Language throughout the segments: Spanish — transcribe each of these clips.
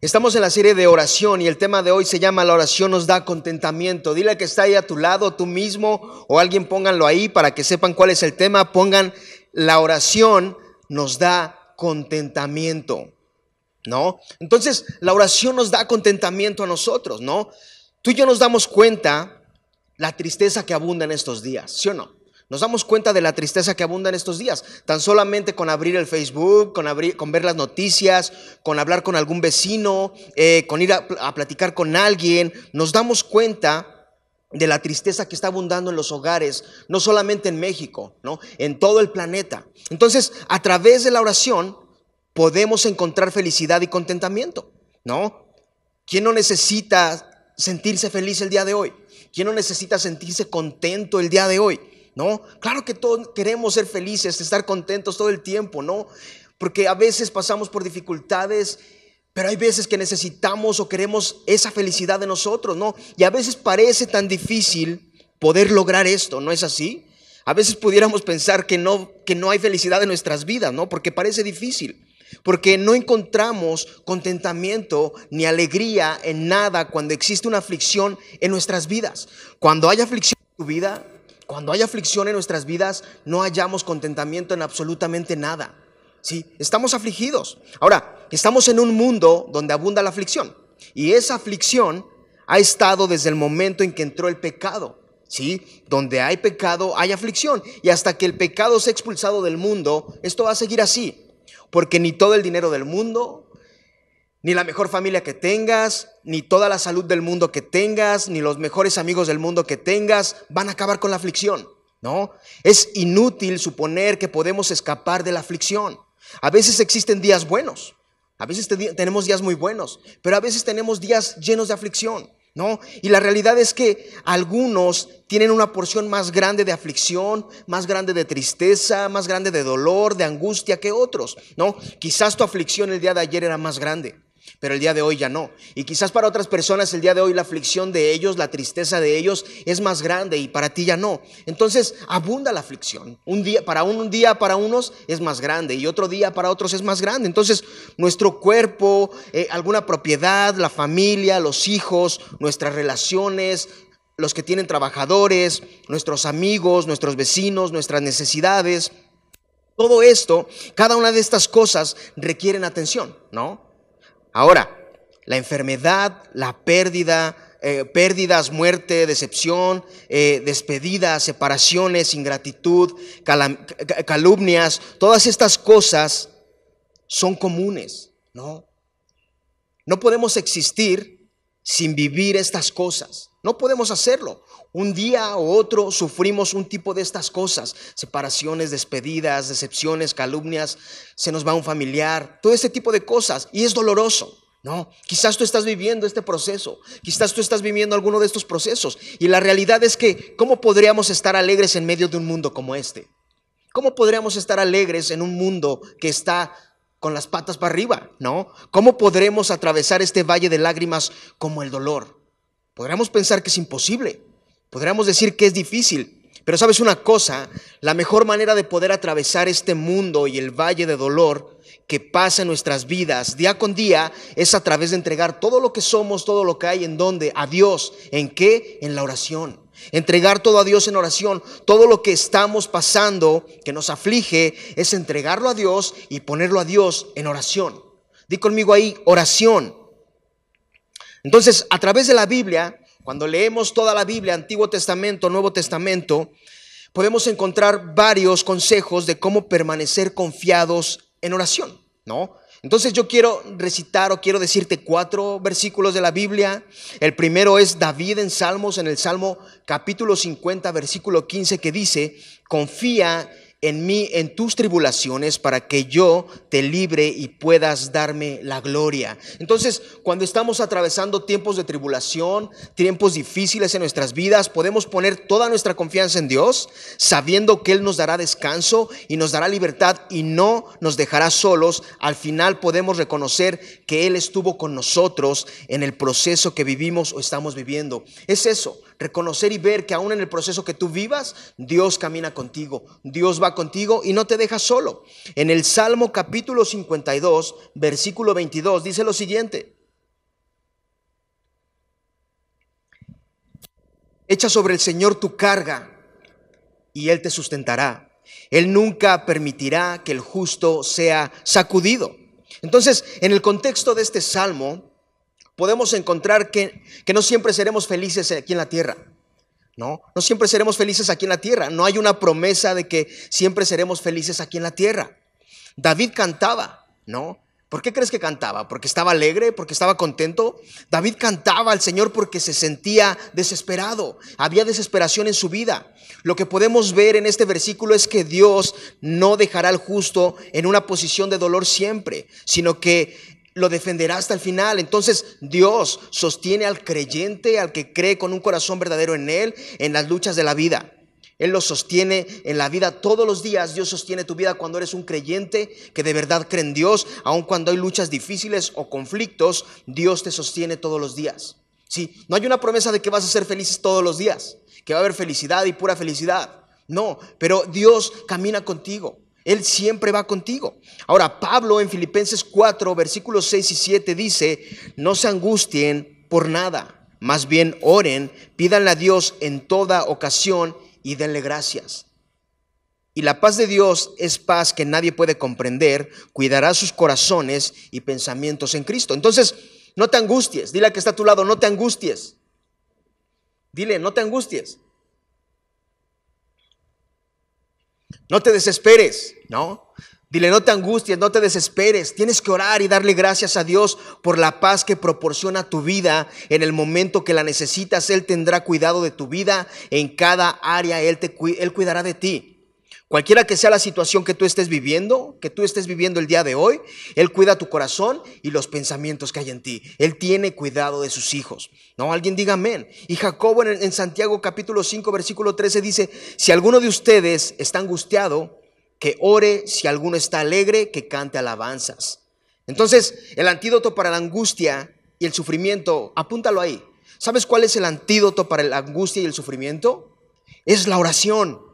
Estamos en la serie de oración y el tema de hoy se llama La oración nos da contentamiento. Dile que está ahí a tu lado, tú mismo o alguien pónganlo ahí para que sepan cuál es el tema. Pongan la oración nos da contentamiento. ¿No? Entonces, la oración nos da contentamiento a nosotros, ¿no? Tú y yo nos damos cuenta la tristeza que abunda en estos días, ¿sí o no? Nos damos cuenta de la tristeza que abunda en estos días, tan solamente con abrir el Facebook, con, ver las noticias, con hablar con algún vecino, eh, con ir a, a platicar con alguien, nos damos cuenta de la tristeza que está abundando en los hogares, no solamente en México, ¿no? en todo el planeta. Entonces, a través de la oración podemos encontrar felicidad y contentamiento, ¿no? ¿Quién no necesita sentirse feliz el día de hoy? ¿Quién no necesita sentirse contento el día de hoy? ¿No? Claro que todos queremos ser felices, estar contentos todo el tiempo, ¿no? Porque a veces pasamos por dificultades, pero hay veces que necesitamos o queremos esa felicidad de nosotros, ¿no? Y a veces parece tan difícil poder lograr esto, ¿no es así? A veces pudiéramos pensar que no, que no hay felicidad en nuestras vidas, ¿no? Porque parece difícil. Porque no encontramos contentamiento ni alegría en nada cuando existe una aflicción en nuestras vidas. Cuando hay aflicción en tu vida, cuando hay aflicción en nuestras vidas, no hallamos contentamiento en absolutamente nada. ¿sí? Estamos afligidos. Ahora, estamos en un mundo donde abunda la aflicción. Y esa aflicción ha estado desde el momento en que entró el pecado. ¿sí? Donde hay pecado, hay aflicción. Y hasta que el pecado sea expulsado del mundo, esto va a seguir así. Porque ni todo el dinero del mundo, ni la mejor familia que tengas, ni toda la salud del mundo que tengas, ni los mejores amigos del mundo que tengas van a acabar con la aflicción. ¿No? Es inútil suponer que podemos escapar de la aflicción. A veces existen días buenos, a veces tenemos días muy buenos, pero a veces tenemos días llenos de aflicción. ¿No? Y la realidad es que algunos tienen una porción más grande de aflicción, más grande de tristeza, más grande de dolor, de angustia que otros, ¿no? Quizás tu aflicción el día de ayer era más grande pero el día de hoy ya no. Y quizás para otras personas el día de hoy la aflicción de ellos, la tristeza de ellos es más grande y para ti ya no. Entonces abunda la aflicción. Un día para un, día para unos es más grande y otro día para otros es más grande. Entonces nuestro cuerpo, eh, alguna propiedad, la familia, los hijos, nuestras relaciones, los que tienen trabajadores, nuestros amigos, nuestros vecinos, nuestras necesidades, todo esto, cada una de estas cosas requieren atención, ¿no? Ahora, la enfermedad, la pérdida, eh, pérdidas, muerte, decepción, eh, despedidas, separaciones, ingratitud, calumnias, todas estas cosas son comunes, ¿no? No podemos existir sin vivir estas cosas. No podemos hacerlo. Un día u otro sufrimos un tipo de estas cosas, separaciones, despedidas, decepciones, calumnias, se nos va un familiar, todo este tipo de cosas y es doloroso. No, quizás tú estás viviendo este proceso, quizás tú estás viviendo alguno de estos procesos y la realidad es que ¿cómo podríamos estar alegres en medio de un mundo como este? ¿Cómo podríamos estar alegres en un mundo que está con las patas para arriba, ¿no? ¿Cómo podremos atravesar este valle de lágrimas como el dolor? Podríamos pensar que es imposible, Podríamos decir que es difícil, pero sabes una cosa, la mejor manera de poder atravesar este mundo y el valle de dolor que pasa en nuestras vidas día con día es a través de entregar todo lo que somos, todo lo que hay en donde, a Dios. ¿En qué? En la oración. Entregar todo a Dios en oración. Todo lo que estamos pasando, que nos aflige, es entregarlo a Dios y ponerlo a Dios en oración. Di conmigo ahí, oración. Entonces, a través de la Biblia, cuando leemos toda la Biblia, Antiguo Testamento, Nuevo Testamento, podemos encontrar varios consejos de cómo permanecer confiados en oración, ¿no? Entonces yo quiero recitar o quiero decirte cuatro versículos de la Biblia. El primero es David en Salmos, en el Salmo capítulo 50, versículo 15, que dice, confía en mí en tus tribulaciones para que yo te libre y puedas darme la gloria. Entonces, cuando estamos atravesando tiempos de tribulación, tiempos difíciles en nuestras vidas, podemos poner toda nuestra confianza en Dios, sabiendo que Él nos dará descanso y nos dará libertad y no nos dejará solos. Al final podemos reconocer que Él estuvo con nosotros en el proceso que vivimos o estamos viviendo. Es eso, reconocer y ver que aún en el proceso que tú vivas, Dios camina contigo, Dios va contigo y no te deja solo. En el Salmo capítulo 52, versículo 22, dice lo siguiente. Echa sobre el Señor tu carga y Él te sustentará. Él nunca permitirá que el justo sea sacudido. Entonces, en el contexto de este salmo, podemos encontrar que, no siempre seremos felices aquí en la tierra. No, no siempre seremos felices aquí en la tierra. No hay una promesa de que siempre seremos felices aquí en la tierra. David cantaba, ¿no? ¿Por qué crees que cantaba? ¿Porque estaba alegre? ¿Porque estaba contento? David cantaba al Señor porque se sentía desesperado. Había desesperación en su vida. Lo que podemos ver en este versículo es que Dios no dejará al justo en una posición de dolor siempre, sino que lo defenderá hasta el final. Entonces Dios sostiene al creyente, al que cree con un corazón verdadero en Él, en las luchas de la vida. Él lo sostiene en la vida todos los días. Dios sostiene tu vida cuando eres un creyente que de verdad cree en Dios. Aun cuando hay luchas difíciles o conflictos, Dios te sostiene todos los días. Sí, no hay una promesa de que vas a ser felices todos los días, que va a haber felicidad y pura felicidad. No, pero Dios camina contigo. Él siempre va contigo. Ahora, Pablo en Filipenses 4, versículos 6 y 7 dice, no se angustien por nada, más bien oren, pídanle a Dios en toda ocasión y denle gracias. Y la paz de Dios es paz que nadie puede comprender, cuidará sus corazones y pensamientos en Cristo. Entonces, no te angusties, dile a que está a tu lado, no te angusties. Dile, no te angusties. No te desesperes, ¿no? Dile, no te angusties, no te desesperes. Tienes que orar y darle gracias a Dios por la paz que proporciona tu vida en el momento que la necesitas. Él tendrá cuidado de tu vida en cada área. Él, te, él cuidará de ti. Cualquiera que sea la situación que tú estés viviendo, que tú estés viviendo el día de hoy, Él cuida tu corazón y los pensamientos que hay en ti. Él tiene cuidado de sus hijos. No, alguien diga amén. Y Jacobo en, Santiago capítulo 5 versículo 13 dice, si alguno de ustedes está angustiado, que ore, si alguno está alegre, que cante alabanzas. Entonces, el antídoto para la angustia y el sufrimiento, apúntalo ahí. ¿Sabes cuál es el antídoto para la angustia y el sufrimiento? Es la oración.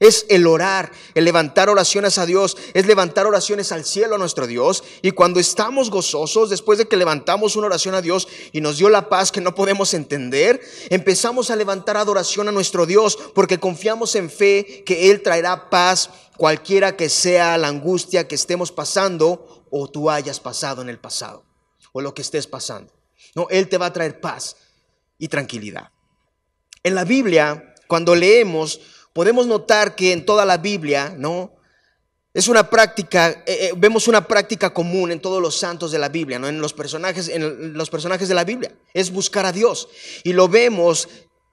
Es el orar, el levantar oraciones a Dios, es levantar oraciones al cielo a nuestro Dios. Y cuando estamos gozosos, después de que levantamos una oración a Dios y nos dio la paz que no podemos entender, empezamos a levantar adoración a nuestro Dios porque confiamos en fe que Él traerá paz cualquiera que sea la angustia que estemos pasando o tú hayas pasado en el pasado o lo que estés pasando. No, Él te va a traer paz y tranquilidad. En la Biblia, cuando leemos, podemos notar que en toda la Biblia, ¿no? Es una práctica, eh, eh, vemos una práctica común en todos los santos de la Biblia, ¿no? En los personajes, en los personajes de la Biblia, es buscar a Dios. Y lo vemos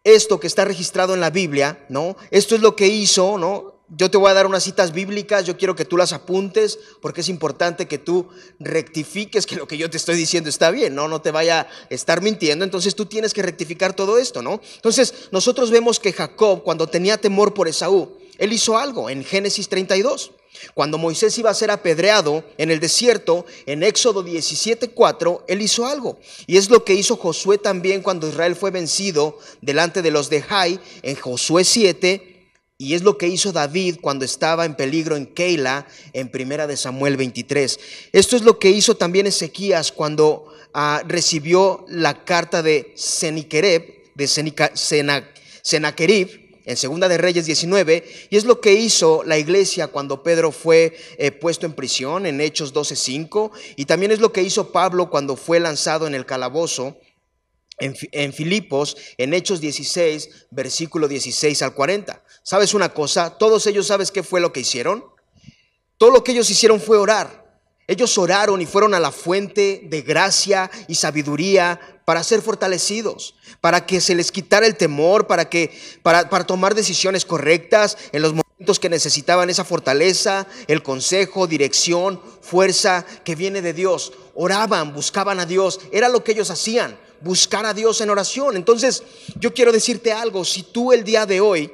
esto que está registrado en la Biblia, ¿no? Esto es lo que hizo, ¿no? Yo te voy a dar unas citas bíblicas, yo quiero que tú las apuntes porque es importante que tú rectifiques que lo que yo te estoy diciendo está bien, no no te vaya a estar mintiendo, entonces tú tienes que rectificar todo esto, ¿no? Entonces, nosotros vemos que Jacob cuando tenía temor por Esaú, él hizo algo en Génesis 32. Cuando Moisés iba a ser apedreado en el desierto, en Éxodo 17:4, él hizo algo. Y es lo que hizo Josué también cuando Israel fue vencido delante de los de Jai en Josué 7 y es lo que hizo David cuando estaba en peligro en Keila, en Primera de Samuel 23. Esto es lo que hizo también Ezequías cuando ah, recibió la carta de Senikereb, de Senaquerib, en Segunda de Reyes 19, y es lo que hizo la iglesia cuando Pedro fue eh, puesto en prisión en Hechos 12:5, y también es lo que hizo Pablo cuando fue lanzado en el calabozo en, Filipos, en Hechos 16, versículo 16 al 40. ¿Sabes una cosa? Todos ellos, ¿sabes qué fue lo que hicieron? Todo lo que ellos hicieron fue orar. Ellos oraron y fueron a la fuente de gracia y sabiduría para ser fortalecidos, para que se les quitara el temor, para que para, para tomar decisiones correctas en los momentos que necesitaban esa fortaleza, el consejo, dirección, fuerza que viene de Dios. Oraban, buscaban a Dios, era lo que ellos hacían buscar a Dios en oración. Entonces, yo quiero decirte algo, si tú el día de hoy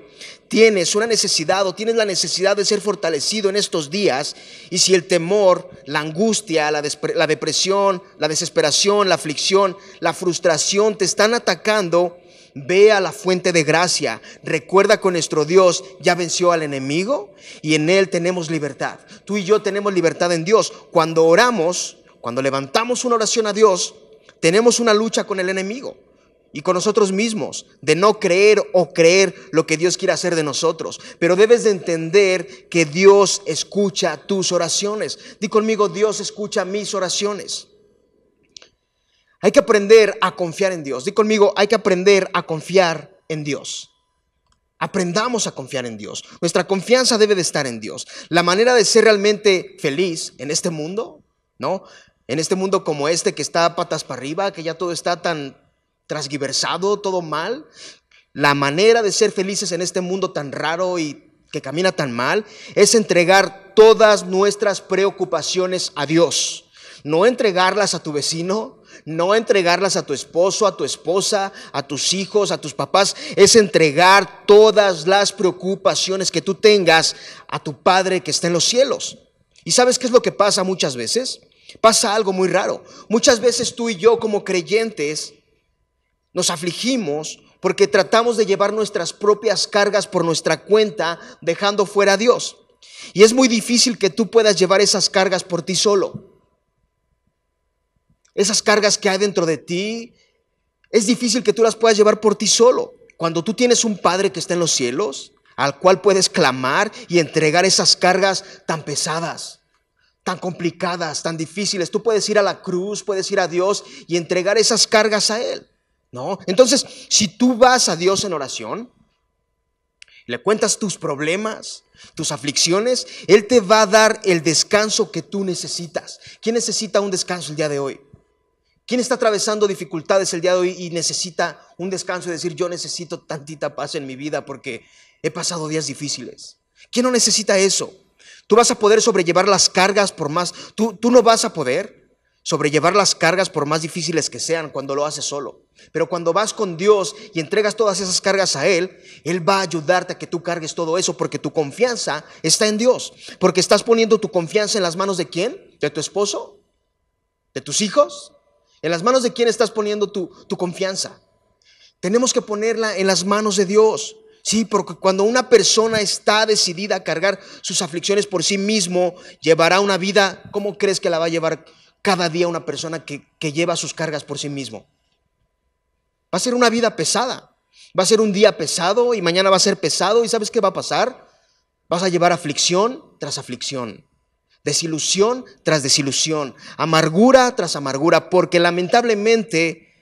tienes una necesidad o tienes la necesidad de ser fortalecido en estos días, y si el temor, la angustia, la, depresión, la desesperación, la aflicción, la frustración te están atacando, Ve a la fuente de gracia. Recuerda que nuestro Dios ya venció al enemigo y en Él tenemos libertad. Tú y yo tenemos libertad en Dios. Cuando oramos, cuando levantamos una oración a Dios, tenemos una lucha con el enemigo. y con nosotros mismos, de no creer o creer lo que Dios quiere hacer de nosotros. Pero debes de entender que Dios escucha tus oraciones. Di conmigo, Dios escucha mis oraciones. Hay que aprender a confiar en Dios. Di conmigo, hay que aprender a confiar en Dios. Aprendamos a confiar en Dios. Nuestra confianza debe de estar en Dios. La manera de ser realmente feliz en este mundo, ¿no? En este mundo como este que está patas para arriba, que ya todo está tan transgiversado, todo mal. La manera de ser felices en este mundo tan raro y que camina tan mal es entregar todas nuestras preocupaciones a Dios. No entregarlas a tu vecino, no entregarlas a tu esposo, a tu esposa, a tus hijos, a tus papás, es entregar todas las preocupaciones que tú tengas a tu Padre que está en los cielos. ¿Y sabes qué es lo que pasa muchas veces? Pasa algo muy raro. Muchas veces tú y yo como creyentes nos afligimos porque tratamos de llevar nuestras propias cargas por nuestra cuenta, dejando fuera a Dios. Y es muy difícil que tú puedas llevar esas cargas por ti solo. Esas cargas que hay dentro de ti, es difícil que tú las puedas llevar por ti solo. Cuando tú tienes un Padre que está en los cielos, al cual puedes clamar y entregar esas cargas tan pesadas, tan complicadas, tan difíciles. Tú puedes ir a la cruz, puedes ir a Dios y entregar esas cargas a Él. ¿No? Entonces, si tú vas a Dios en oración, le cuentas tus problemas, tus aflicciones, Él te va a dar el descanso que tú necesitas. ¿Quién necesita un descanso el día de hoy? ¿Quién está atravesando dificultades el día de hoy y necesita un descanso y decir, yo necesito tantita paz en mi vida porque he pasado días difíciles? ¿Quién no necesita eso? Tú vas a poder sobrellevar las cargas por más, tú, tú no vas a poder sobrellevar las cargas por más difíciles que sean cuando lo haces solo. Pero cuando vas con Dios y entregas todas esas cargas a Él, Él va a ayudarte a que tú cargues todo eso porque tu confianza está en Dios. Porque estás poniendo tu confianza en las manos de quién? ¿De tu esposo? ¿De tus hijos? ¿En las manos de quién estás poniendo tu, tu confianza? Tenemos que ponerla en las manos de Dios. Sí, porque cuando una persona está decidida a cargar sus aflicciones por sí mismo, llevará una vida, ¿cómo crees que la va a llevar cada día una persona que, lleva sus cargas por sí mismo. Va a ser una vida pesada. Va a ser un día pesado y mañana va a ser pesado. ¿Y sabes qué va a pasar? Vas a llevar aflicción tras aflicción, desilusión tras desilusión, amargura tras amargura, porque lamentablemente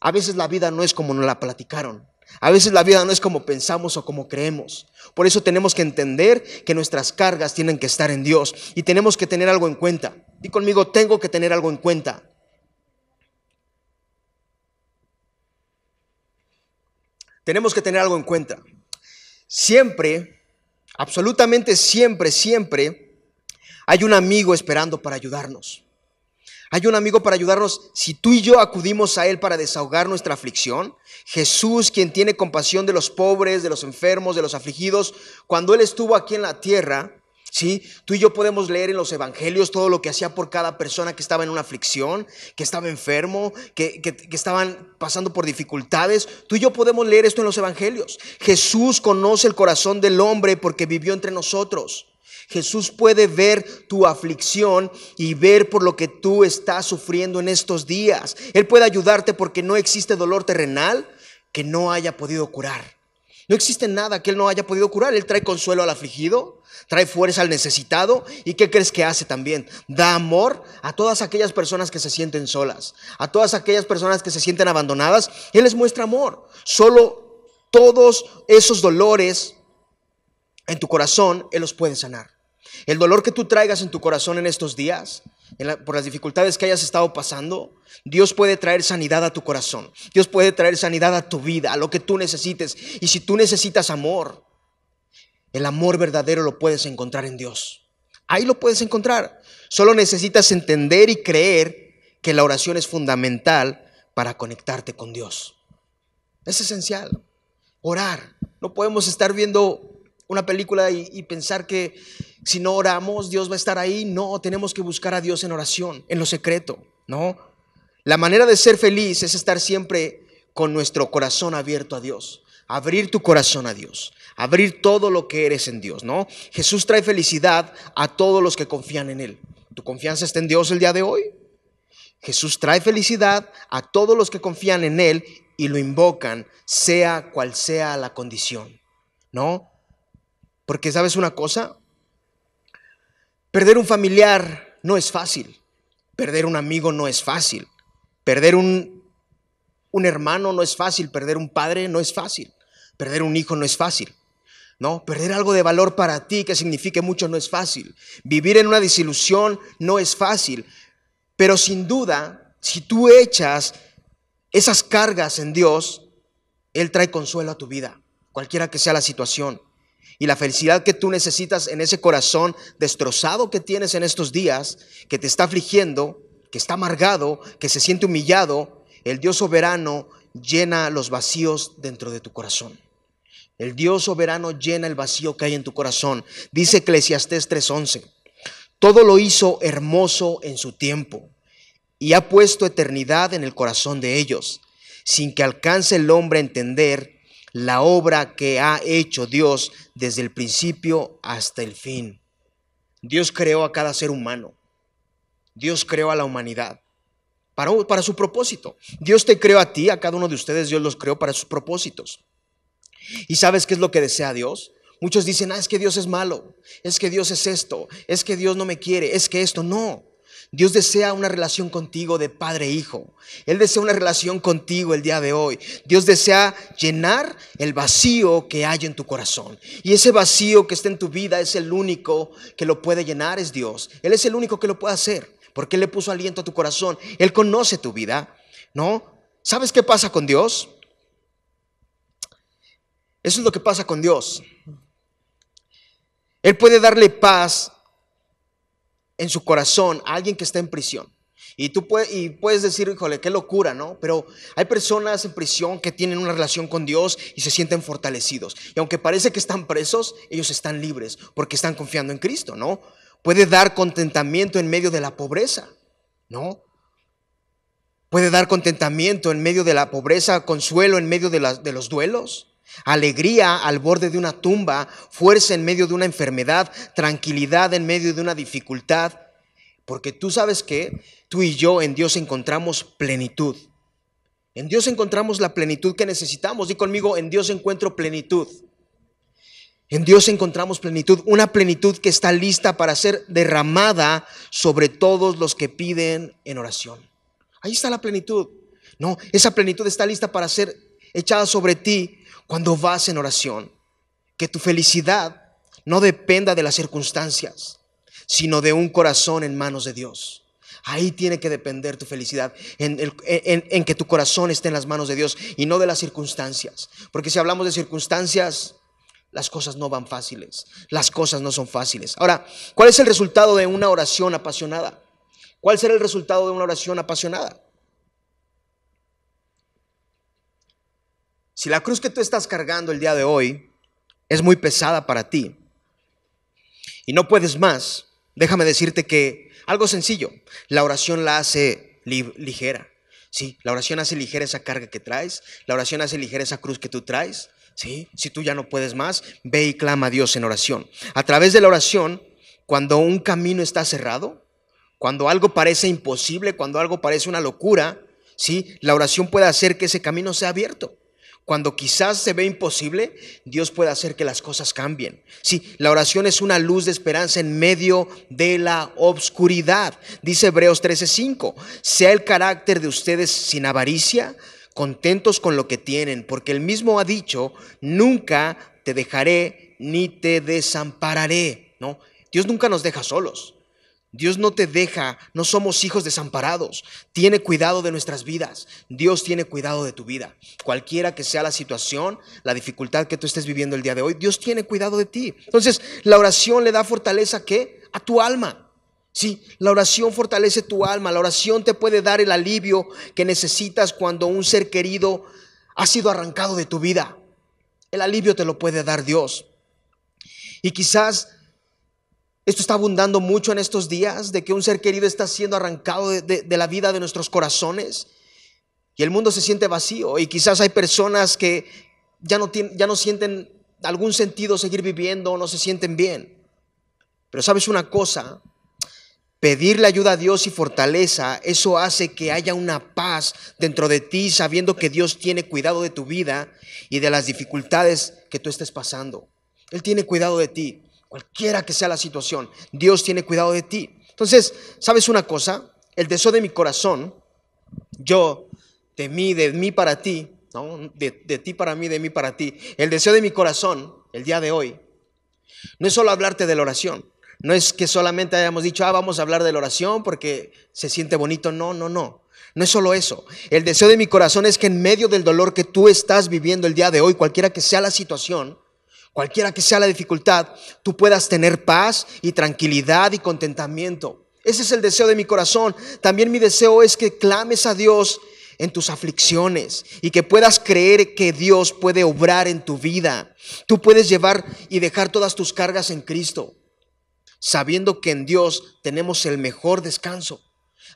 a veces la vida no es como nos la platicaron. A veces la vida no es como pensamos o como creemos. Por eso tenemos que entender que nuestras cargas tienen que estar en Dios y tenemos que tener algo en cuenta. Y conmigo, tengo que tener algo en cuenta. Tenemos que tener algo en cuenta. Siempre, absolutamente siempre, siempre, hay un amigo esperando para ayudarnos. Hay un amigo para ayudarnos. Si tú y yo acudimos a Él para desahogar nuestra aflicción, Jesús, quien tiene compasión de los pobres, de los enfermos, de los afligidos, cuando Él estuvo aquí en la tierra, ¿sí? Tú y yo podemos leer en los evangelios todo lo que hacía por cada persona que estaba en una aflicción, que estaba enfermo, que, que estaban pasando por dificultades. Tú y yo podemos leer esto en los evangelios. Jesús conoce el corazón del hombre porque vivió entre nosotros. Jesús puede ver tu aflicción y ver por lo que tú estás sufriendo en estos días. Él puede ayudarte porque no existe dolor terrenal que no haya podido curar. No existe nada que Él no haya podido curar. Él trae consuelo al afligido, trae fuerza al necesitado. ¿Y qué crees que hace también? Da amor a todas aquellas personas que se sienten solas, a todas aquellas personas que se sienten abandonadas. Él les muestra amor. Solo todos esos dolores en tu corazón, Él los puede sanar. El dolor que tú traigas en tu corazón en estos días, por las dificultades que hayas estado pasando, Dios puede traer sanidad a tu corazón. Dios puede traer sanidad a tu vida, a lo que tú necesites. Y si tú necesitas amor, el amor verdadero lo puedes encontrar en Dios. Ahí lo puedes encontrar. Solo necesitas entender y creer que la oración es fundamental para conectarte con Dios. Es esencial. Orar. No podemos estar viendo una película y, pensar que si no oramos, Dios va a estar ahí. No, tenemos que buscar a Dios en oración, en lo secreto, ¿no? La manera de ser feliz es estar siempre con nuestro corazón abierto a Dios. Abrir tu corazón a Dios. Abrir todo lo que eres en Dios, ¿no? Jesús trae felicidad a todos los que confían en Él. ¿Tu confianza está en Dios el día de hoy? Jesús trae felicidad a todos los que confían en Él y lo invocan, sea cual sea la condición. ¿No? Porque sabes una cosa, perder un familiar no es fácil, perder un amigo no es fácil, perder un, un hermano no es fácil, perder un padre no es fácil, perder un hijo no es fácil. ¿no? Perder algo de valor para ti que signifique mucho no es fácil. Vivir en una desilusión no es fácil. Pero sin duda, si tú echas esas cargas en Dios, Él trae consuelo a tu vida, cualquiera que sea la situación. Y la felicidad que tú necesitas en ese corazón destrozado que tienes en estos días, que te está afligiendo, que está amargado, que se siente humillado, el Dios soberano llena los vacíos dentro de tu corazón. El Dios soberano llena el vacío que hay en tu corazón. Dice Eclesiastés 3:11. Todo lo hizo hermoso en su tiempo y ha puesto eternidad en el corazón de ellos, sin que alcance el hombre a entender la obra que ha hecho Dios desde el principio hasta el fin. Dios creó a cada ser humano. Dios creó a la humanidad para, para su propósito. Dios te creó a ti, a cada uno de ustedes, Dios los creó para sus propósitos. ¿Y sabes qué es lo que desea Dios? Muchos dicen, ah, es que Dios es malo, es que Dios es esto, es que Dios no me quiere, es que esto, no. Dios desea una relación contigo de padre e hijo. Él desea una relación contigo el día de hoy. Dios desea llenar el vacío que hay en tu corazón. Y ese vacío que está en tu vida es el único que lo puede llenar, es Dios. Él es el único que lo puede hacer. Porque Él le puso aliento a tu corazón. Él conoce tu vida. ¿No? ¿Sabes qué pasa con Dios? Eso es lo que pasa con Dios. Él puede darle paz en su corazón alguien que está en prisión. Y tú puedes, y puedes decir, híjole, qué locura, ¿no? Pero hay personas en prisión que tienen una relación con Dios y se sienten fortalecidos. Y aunque parece que están presos, ellos están libres porque están confiando en Cristo, ¿no? Puede dar contentamiento en medio de la pobreza, ¿no? Puede dar contentamiento en medio de la pobreza, consuelo en medio de los duelos alegría al borde de una tumba, fuerza en medio de una enfermedad, tranquilidad en medio de una dificultad, porque tú sabes que tú y yo en Dios encontramos plenitud. En Dios encontramos la plenitud que necesitamos. Di conmigo, en Dios encuentro plenitud. En Dios encontramos plenitud, una plenitud que está lista para ser derramada sobre todos los que piden en oración. Ahí está la plenitud. No, esa plenitud está lista para ser echada sobre ti cuando vas en oración, que tu felicidad no dependa de las circunstancias, sino de un corazón en manos de Dios. Ahí tiene que depender tu felicidad, en, en, que tu corazón esté en las manos de Dios y no de las circunstancias. Porque si hablamos de circunstancias, las cosas no van fáciles, las cosas no son fáciles. Ahora, ¿cuál es el resultado de una oración apasionada? ¿Cuál será el resultado de una oración apasionada? Si la cruz que tú estás cargando el día de hoy es muy pesada para ti y no puedes más, déjame decirte que algo sencillo, la oración la hace ligera. Sí, la oración hace ligera esa carga que traes, la oración hace ligera esa cruz que tú traes. Sí, si tú ya no puedes más, ve y clama a Dios en oración. A través de la oración, cuando un camino está cerrado, cuando algo parece imposible, cuando algo parece una locura, sí, la oración puede hacer que ese camino sea abierto. Cuando quizás se ve imposible, Dios puede hacer que las cosas cambien. Sí, la oración es una luz de esperanza en medio de la obscuridad. Dice Hebreos 13:5, sea el carácter de ustedes sin avaricia, contentos con lo que tienen, porque él mismo ha dicho, nunca te dejaré ni te desampararé, ¿no? Dios nunca nos deja solos. Dios no te deja, no somos hijos desamparados. Tiene cuidado de nuestras vidas. Dios tiene cuidado de tu vida. Cualquiera que sea la situación, la dificultad que tú estés viviendo el día de hoy, Dios tiene cuidado de ti. Entonces, la oración le da fortaleza ¿qué? A tu alma. Sí, la oración fortalece tu alma. La oración te puede dar el alivio que necesitas cuando un ser querido ha sido arrancado de tu vida. El alivio te lo puede dar Dios. Y quizás esto está abundando mucho en estos días, de que un ser querido está siendo arrancado de, la vida de nuestros corazones y el mundo se siente vacío y quizás hay personas que ya no, ya no sienten algún sentido seguir viviendo o no se sienten bien. Pero sabes una cosa, pedirle ayuda a Dios y fortaleza, eso hace que haya una paz dentro de ti, sabiendo que Dios tiene cuidado de tu vida y de las dificultades que tú estés pasando. Él tiene cuidado de ti, cualquiera que sea la situación, Dios tiene cuidado de ti. Entonces, ¿sabes una cosa? El deseo de mi corazón, yo, de mí, de mí para ti, ¿no? de, de ti para mí, de mí para ti, el deseo de mi corazón, el día de hoy, no es solo hablarte de la oración, no es que solamente hayamos dicho, ah, vamos a hablar de la oración porque se siente bonito. No, no, no. No es solo eso. El deseo de mi corazón es que en medio del dolor que tú estás viviendo el día de hoy, cualquiera que sea la situación, cualquiera que sea la dificultad, tú puedas tener paz y tranquilidad y contentamiento. Ese es el deseo de mi corazón. También mi deseo es que clames a Dios en tus aflicciones y que puedas creer que Dios puede obrar en tu vida. Tú puedes llevar y dejar todas tus cargas en Cristo sabiendo que en Dios tenemos el mejor descanso.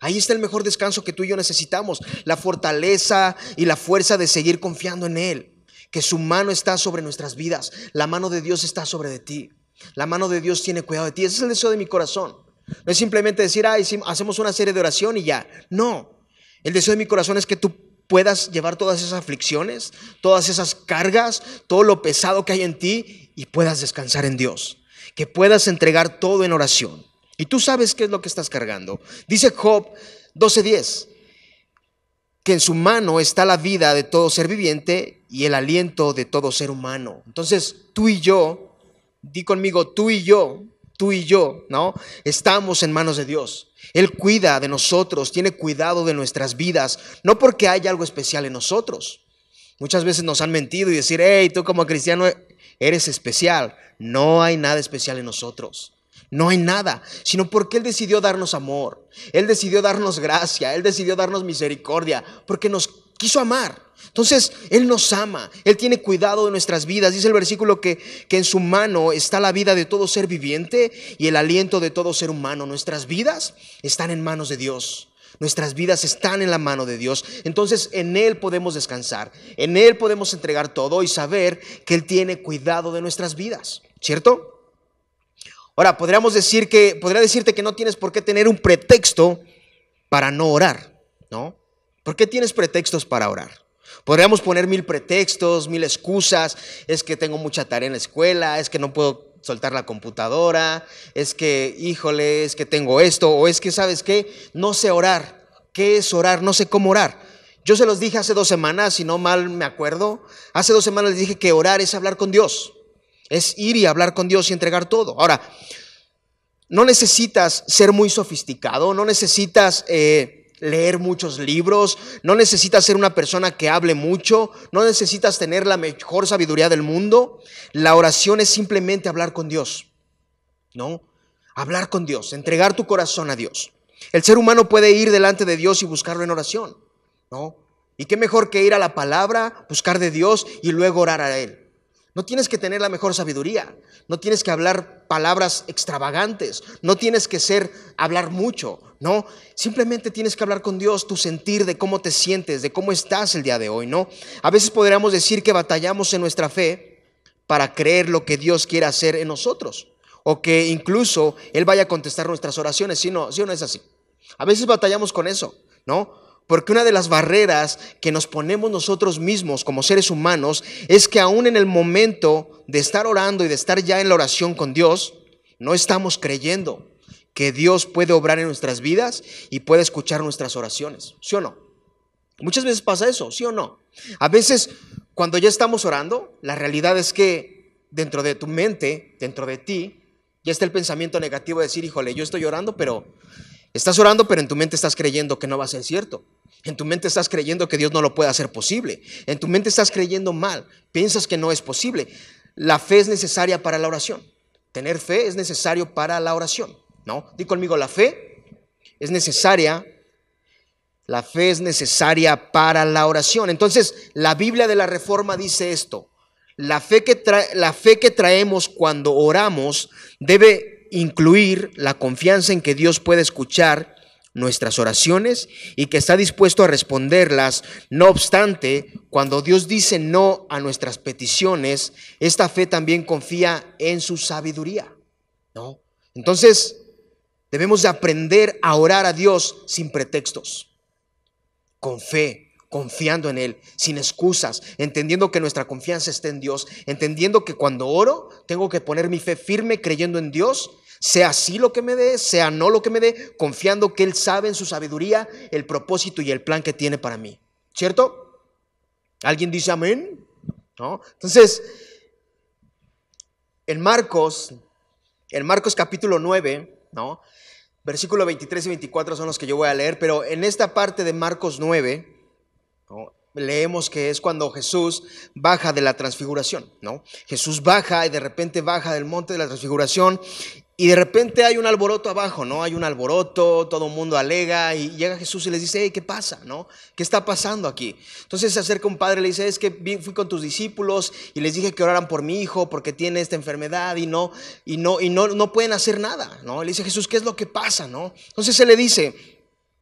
Ahí está el mejor descanso que tú y yo necesitamos, la fortaleza y la fuerza de seguir confiando en Él, que su mano está sobre nuestras vidas, la mano de Dios está sobre de ti, la mano de Dios tiene cuidado de ti. Ese es el deseo de mi corazón. No es simplemente decir, ah, hacemos una serie de oración y ya. No, el deseo de mi corazón es que tú puedas llevar todas esas aflicciones, todas esas cargas, todo lo pesado que hay en ti y puedas descansar en Dios que puedas entregar todo en oración. Y tú sabes qué es lo que estás cargando. Dice Job 12:10, que en su mano está la vida de todo ser viviente y el aliento de todo ser humano. Entonces, tú y yo, di conmigo, tú y yo, tú y yo, ¿no? Estamos en manos de Dios. Él cuida de nosotros, tiene cuidado de nuestras vidas, no porque haya algo especial en nosotros. Muchas veces nos han mentido y decir, hey, tú como cristiano eres especial. No hay nada especial en nosotros. No hay nada, sino porque Él decidió darnos amor. Él decidió darnos gracia. Él decidió darnos misericordia. Porque nos quiso amar. Entonces, Él nos ama. Él tiene cuidado de nuestras vidas. Dice el versículo que, que en su mano está la vida de todo ser viviente y el aliento de todo ser humano. Nuestras vidas están en manos de Dios. Nuestras vidas están en la mano de Dios. Entonces en Él podemos descansar. En Él podemos entregar todo y saber que Él tiene cuidado de nuestras vidas. ¿Cierto? Ahora, podríamos decir que, podría decirte que no tienes por qué tener un pretexto para no orar, ¿no? ¿Por qué tienes pretextos para orar? Podríamos poner mil pretextos, mil excusas. Es que tengo mucha tarea en la escuela, es que no puedo soltar la computadora, es que, híjole, es que tengo esto, o es que, ¿sabes qué? No sé orar. ¿Qué es orar? No sé cómo orar. Yo se los dije hace dos semanas, si no mal me acuerdo, hace dos semanas les dije que orar es hablar con Dios, es ir y hablar con Dios y entregar todo. Ahora, no necesitas ser muy sofisticado, no necesitas... Eh, leer muchos libros, no necesitas ser una persona que hable mucho, no necesitas tener la mejor sabiduría del mundo. La oración es simplemente hablar con Dios, ¿no? Hablar con Dios, entregar tu corazón a Dios. El ser humano puede ir delante de Dios y buscarlo en oración, ¿no? Y qué mejor que ir a la palabra, buscar de Dios y luego orar a Él. No tienes que tener la mejor sabiduría, no tienes que hablar palabras extravagantes, no tienes que ser hablar mucho, no, simplemente tienes que hablar con Dios, tu sentir de cómo te sientes, de cómo estás el día de hoy, ¿no? A veces podríamos decir que batallamos en nuestra fe para creer lo que Dios quiere hacer en nosotros o que incluso él vaya a contestar nuestras oraciones, si no, si no es así. A veces batallamos con eso, ¿no? Porque una de las barreras que nos ponemos nosotros mismos como seres humanos es que aún en el momento de estar orando y de estar ya en la oración con Dios, no estamos creyendo que Dios puede obrar en nuestras vidas y puede escuchar nuestras oraciones. ¿Sí o no? Muchas veces pasa eso, ¿sí o no? A veces cuando ya estamos orando, la realidad es que dentro de tu mente, dentro de ti, ya está el pensamiento negativo de decir, híjole, yo estoy orando, pero estás orando, pero en tu mente estás creyendo que no va a ser cierto. En tu mente estás creyendo que Dios no lo puede hacer posible. En tu mente estás creyendo mal. Piensas que no es posible. La fe es necesaria para la oración. Tener fe es necesario para la oración. ¿No? Di conmigo, la fe es necesaria. La fe es necesaria para la oración. Entonces, la Biblia de la Reforma dice esto. La fe que, la fe que traemos cuando oramos debe incluir la confianza en que Dios puede escuchar nuestras oraciones y que está dispuesto a responderlas. No obstante, cuando Dios dice no a nuestras peticiones, esta fe también confía en su sabiduría. ¿no? Entonces, Debemos de aprender a orar a Dios sin pretextos, con fe, confiando en Él, sin excusas, entendiendo que nuestra confianza está en Dios, entendiendo que cuando oro tengo que poner mi fe firme creyendo en Dios, sea así lo que me dé, sea no lo que me dé, confiando que Él sabe en su sabiduría el propósito y el plan que tiene para mí. ¿Cierto? ¿Alguien dice amén? ¿No? Entonces, en Marcos, en Marcos capítulo 9, ¿no? Versículo 23 y 24 son los que yo voy a leer, pero en esta parte de Marcos 9, leemos que es cuando Jesús baja de la transfiguración, ¿no? Jesús baja y de repente baja del monte de la transfiguración y de repente hay un alboroto abajo, ¿no? Hay un alboroto, todo el mundo alega y llega Jesús y les dice, ¿qué pasa? ¿No? ¿Qué está pasando aquí? Entonces se acerca un padre y le dice, es que fui con tus discípulos y les dije que oraran por mi hijo porque tiene esta enfermedad y no, y no, y no, no pueden hacer nada, ¿no? Le dice Jesús, ¿qué es lo que pasa? ¿No? Entonces se le dice,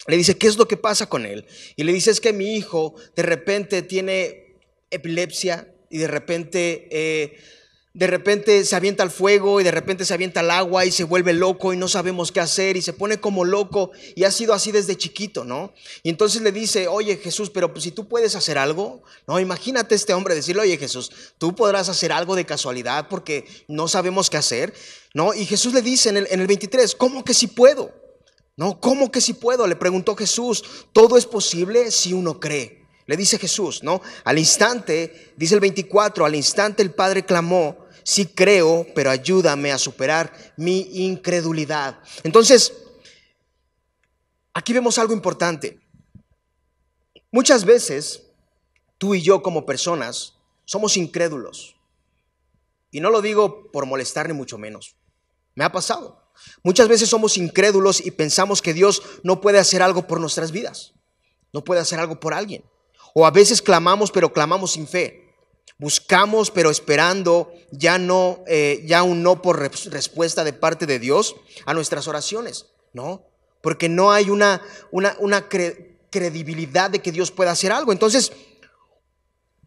le dice, ¿qué es lo que pasa con él? Y le dice, es que mi hijo de repente tiene epilepsia y de repente... Eh, de repente se avienta al fuego y de repente se avienta al agua y se vuelve loco y no sabemos qué hacer y se pone como loco y ha sido así desde chiquito, ¿no? Y entonces le dice, oye Jesús, pero pues, si tú puedes hacer algo, no, imagínate este hombre decirle, oye Jesús, tú podrás hacer algo de casualidad porque no sabemos qué hacer, ¿no? Y Jesús le dice en el, en el 23, ¿cómo que si puedo? No, ¿cómo que si puedo? Le preguntó Jesús, todo es posible si uno cree. Le dice Jesús, ¿no? Al instante, dice el 24, al instante el Padre clamó, sí creo, pero ayúdame a superar mi incredulidad. Entonces, aquí vemos algo importante. Muchas veces, tú y yo como personas somos incrédulos. Y no lo digo por molestar ni mucho menos. Me ha pasado. Muchas veces somos incrédulos y pensamos que Dios no puede hacer algo por nuestras vidas. No puede hacer algo por alguien. O a veces clamamos, pero clamamos sin fe. Buscamos, pero esperando ya no, eh, ya un no por respuesta de parte de Dios a nuestras oraciones, ¿no? Porque no hay una, una, una credibilidad de que Dios pueda hacer algo. Entonces,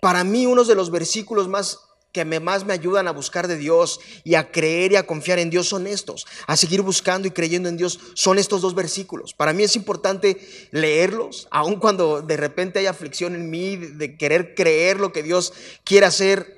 para mí uno de los versículos más que más me ayudan a buscar de Dios y a creer y a confiar en Dios son estos. A seguir buscando y creyendo en Dios son estos dos versículos. Para mí es importante leerlos, aun cuando de repente hay aflicción en mí de querer creer lo que Dios quiere hacer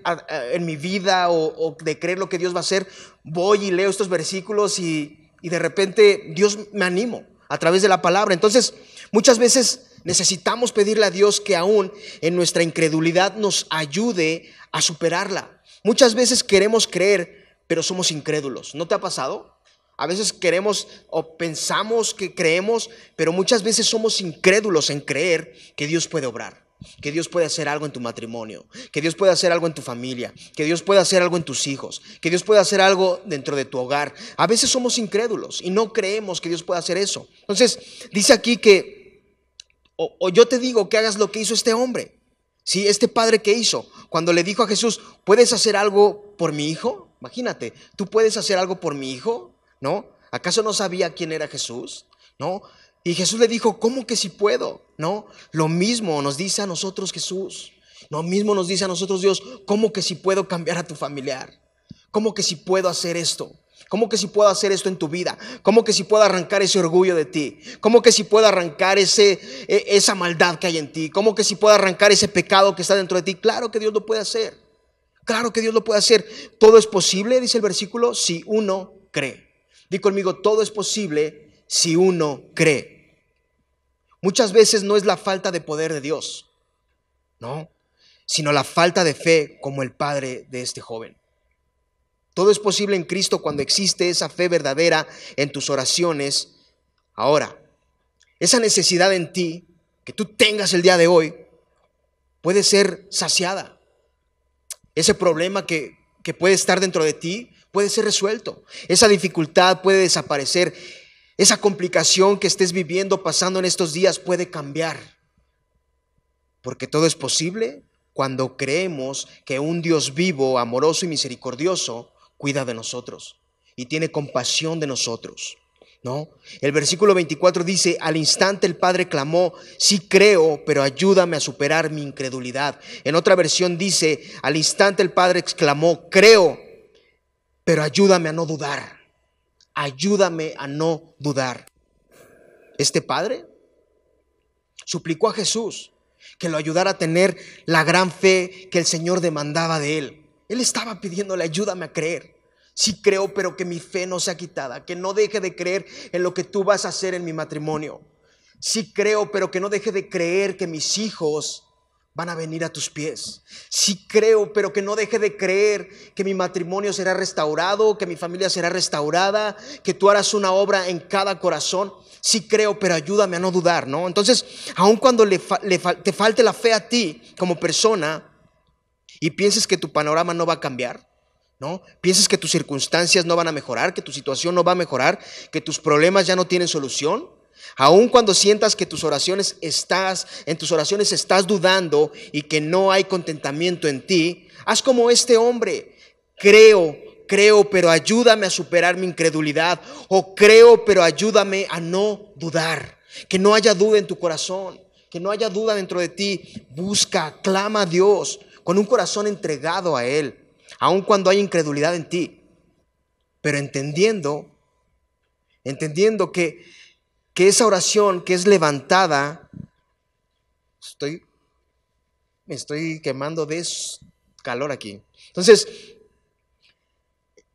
en mi vida o, de creer lo que Dios va a hacer. Voy y leo estos versículos y, y de repente Dios me animo a través de la palabra. Entonces, muchas veces necesitamos pedirle a Dios que aún en nuestra incredulidad nos ayude a superarla. Muchas veces queremos creer, pero somos incrédulos. ¿No te ha pasado? A veces queremos o pensamos que creemos, pero muchas veces somos incrédulos en creer que Dios puede obrar, que Dios puede hacer algo en tu matrimonio, que Dios puede hacer algo en tu familia, que Dios puede hacer algo en tus hijos, que Dios puede hacer algo dentro de tu hogar. A veces somos incrédulos y no creemos que Dios pueda hacer eso. Entonces, dice aquí que, o, yo te digo que hagas lo que hizo este hombre. Sí, este padre que hizo, cuando le dijo a Jesús, ¿puedes hacer algo por mi hijo? Imagínate, ¿tú puedes hacer algo por mi hijo? ¿No? ¿Acaso no sabía quién era Jesús? ¿No? Y Jesús le dijo, ¿cómo que si puedo? ¿No? Lo mismo nos dice a nosotros Jesús. Lo mismo nos dice a nosotros Dios, ¿cómo que si puedo cambiar a tu familiar? ¿Cómo que si puedo hacer esto? ¿Cómo que si puedo hacer esto en tu vida? ¿Cómo que si puedo arrancar ese orgullo de ti? ¿Cómo que si puedo arrancar ese, e, esa maldad que hay en ti? ¿Cómo que si puedo arrancar ese pecado que está dentro de ti? Claro que Dios lo puede hacer. Claro que Dios lo puede hacer. Todo es posible, dice el versículo, si uno cree. Di conmigo, todo es posible si uno cree. Muchas veces no es la falta de poder de Dios, no, sino la falta de fe como el padre de este joven. Todo es posible en Cristo cuando existe esa fe verdadera en tus oraciones. Ahora, esa necesidad en ti que tú tengas el día de hoy puede ser saciada. Ese problema que, que puede estar dentro de ti puede ser resuelto. Esa dificultad puede desaparecer. Esa complicación que estés viviendo, pasando en estos días, puede cambiar. Porque todo es posible cuando creemos que un Dios vivo, amoroso y misericordioso cuida de nosotros y tiene compasión de nosotros. ¿No? El versículo 24 dice, al instante el Padre clamó, sí creo, pero ayúdame a superar mi incredulidad. En otra versión dice, al instante el Padre exclamó, creo, pero ayúdame a no dudar. ayúdame a no dudar. Este padre suplicó a Jesús que lo ayudara a tener la gran fe que el Señor demandaba de él. Él estaba pidiéndole, ayúdame a creer. Sí creo, pero que mi fe no sea quitada, que no deje de creer en lo que tú vas a hacer en mi matrimonio. Sí creo, pero que no deje de creer que mis hijos van a venir a tus pies. Sí creo, pero que no deje de creer que mi matrimonio será restaurado, que mi familia será restaurada, que tú harás una obra en cada corazón. Sí creo, pero ayúdame a no dudar, ¿no? Entonces, aun cuando le, te falte la fe a ti como persona y pienses que tu panorama no va a cambiar, ¿no? Pienses que tus circunstancias no van a mejorar, que tu situación no va a mejorar, que tus problemas ya no tienen solución, Aun cuando sientas que tus oraciones estás, en tus oraciones estás dudando y que no hay contentamiento en ti, haz como este hombre. Creo, creo, pero ayúdame a superar mi incredulidad. O creo, pero ayúdame a no dudar. Que no haya duda en tu corazón, que no haya duda dentro de ti. Busca, clama a Dios con un corazón entregado a Él, aun cuando hay incredulidad en ti. Pero entendiendo, entendiendo que que esa oración que es levantada, estoy, me estoy quemando de calor aquí. Entonces,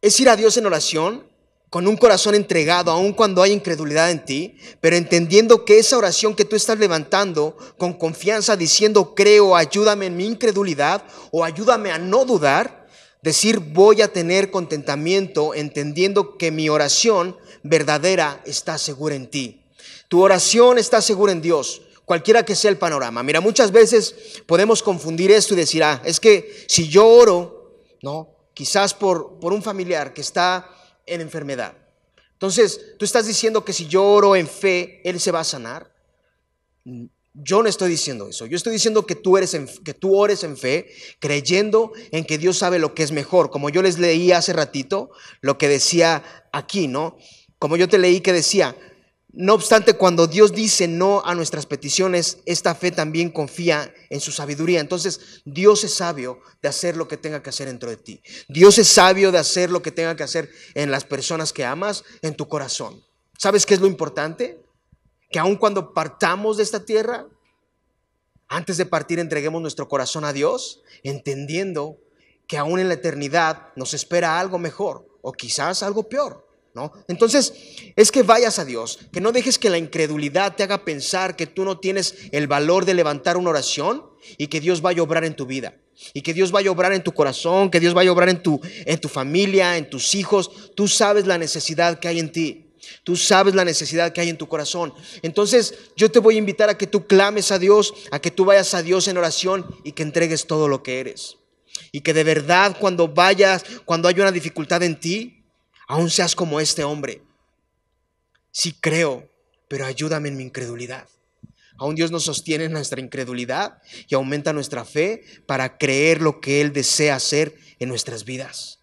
es ir a Dios en oración con un corazón entregado, aun cuando hay incredulidad en ti, pero entendiendo que esa oración que tú estás levantando con confianza, diciendo, creo, ayúdame en mi incredulidad o ayúdame a no dudar, decir, voy a tener contentamiento, entendiendo que mi oración verdadera está segura en ti. Tu oración está segura en Dios, cualquiera que sea el panorama. Mira, muchas veces podemos confundir esto y decir, ah, es que si yo oro, ¿no? Quizás por, por un familiar que está en enfermedad. Entonces, tú estás diciendo que si yo oro en fe, Él se va a sanar. Yo no estoy diciendo eso. Yo estoy diciendo que tú, eres que tú ores en fe, creyendo en que Dios sabe lo que es mejor. Como yo les leí hace ratito, lo que decía aquí, ¿no? Como yo te leí que decía, no obstante, cuando Dios dice no a nuestras peticiones, esta fe también confía en su sabiduría. Entonces, Dios es sabio de hacer lo que tenga que hacer dentro de ti. Dios es sabio de hacer lo que tenga que hacer en las personas que amas, en tu corazón. ¿Sabes qué es lo importante? Que aun cuando partamos de esta tierra, antes de partir entreguemos nuestro corazón a Dios, entendiendo que aún en la eternidad nos espera algo mejor o quizás algo peor. Entonces, es que vayas a Dios, que no dejes que la incredulidad te haga pensar que tú no tienes el valor de levantar una oración y que Dios vaya a obrar en tu vida. Y que Dios vaya a obrar en tu corazón, que Dios vaya a obrar en tu, en tu familia, en tus hijos. Tú sabes la necesidad que hay en ti. Tú sabes la necesidad que hay en tu corazón. Entonces yo te voy a invitar a que tú clames a Dios, a que tú vayas a Dios en oración y que entregues todo lo que eres. Y que de verdad cuando vayas, cuando haya una dificultad en ti, aún seas como este hombre. Sí creo, pero ayúdame en mi incredulidad. Aún Dios nos sostiene en nuestra incredulidad y aumenta nuestra fe para creer lo que Él desea hacer en nuestras vidas.